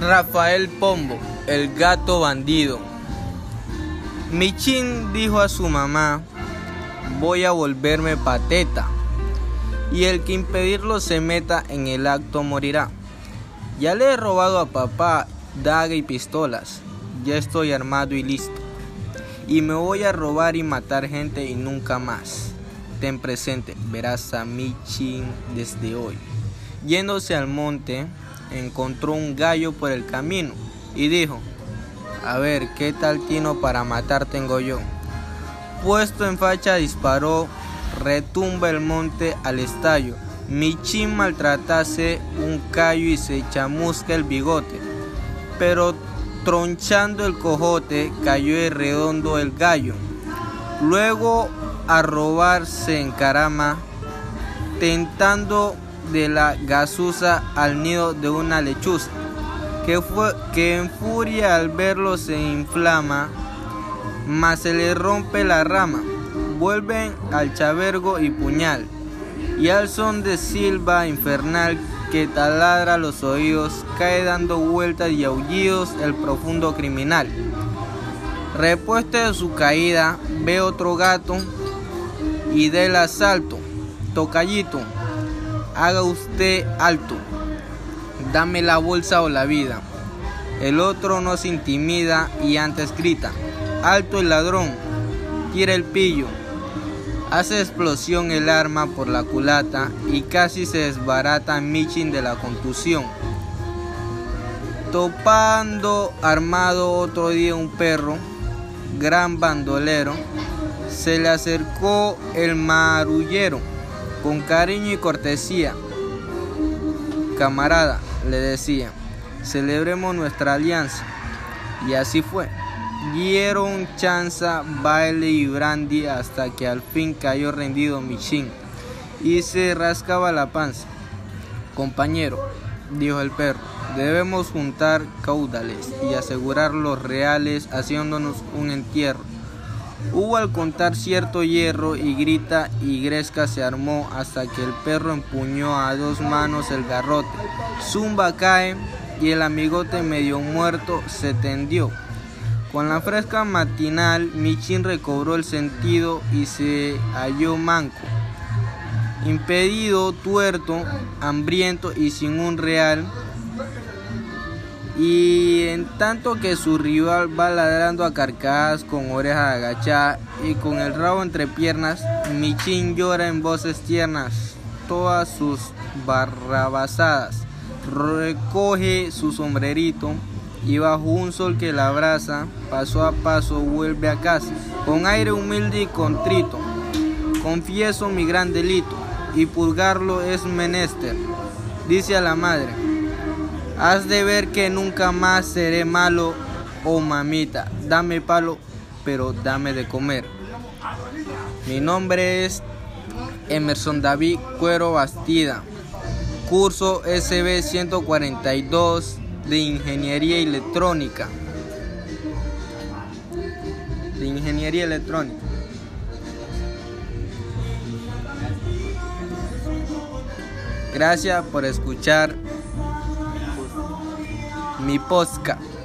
Rafael Pombo, el gato bandido. Michin dijo a su mamá, voy a volverme pateta, y el que impedirlo se meta en el acto morirá. Ya le he robado a papá daga y pistolas, ya estoy armado y listo, y me voy a robar y matar gente y nunca más. Ten presente, verás a Michin desde hoy. Yéndose al monte, encontró un gallo por el camino y dijo, a ver, ¿qué tal tino para matar tengo yo? Puesto en facha disparó, retumba el monte al estallo. Michin maltratase un callo y se chamusca el bigote, pero tronchando el cojote cayó el redondo el gallo. Luego a robar se encarama, tentando de la gasusa al nido de una lechuza, que, fue, que en furia al verlo se inflama, mas se le rompe la rama, vuelven al chavergo y puñal, y al son de silba infernal que taladra los oídos, cae dando vueltas y aullidos el profundo criminal. Repuesto de su caída, ve otro gato y del asalto, tocallito, haga usted alto, dame la bolsa o la vida. El otro no se intimida y antes grita, alto el ladrón, tira el pillo. Hace explosión el arma por la culata y casi se desbarata Michin de la contusión. Topando armado otro día un perro, gran bandolero, se le acercó el marullero con cariño y cortesía. Camarada, le decía, celebremos nuestra alianza. Y así fue. Dieron chanza, baile y brandy hasta que al fin cayó rendido Michin y se rascaba la panza. Compañero, dijo el perro, debemos juntar caudales y asegurar los reales haciéndonos un entierro. Hubo al contar cierto hierro y grita y gresca se armó hasta que el perro empuñó a dos manos el garrote. Zumba cae y el amigote medio muerto se tendió. Con la fresca matinal, Michin recobró el sentido y se halló manco, impedido, tuerto, hambriento y sin un real. Y en tanto que su rival va ladrando a carcajadas con orejas agachadas y con el rabo entre piernas, Michin llora en voces tiernas todas sus barrabasadas. Recoge su sombrerito y bajo un sol que la abraza, paso a paso vuelve a casa, con aire humilde y contrito. Confieso mi gran delito y purgarlo es menester, dice a la madre. Has de ver que nunca más seré malo, oh mamita, dame palo, pero dame de comer. Mi nombre es Emerson David Cuero Bastida, curso SB 142 de Ingeniería Electrónica. De Ingeniería Electrónica. Gracias por escuchar mi podcast.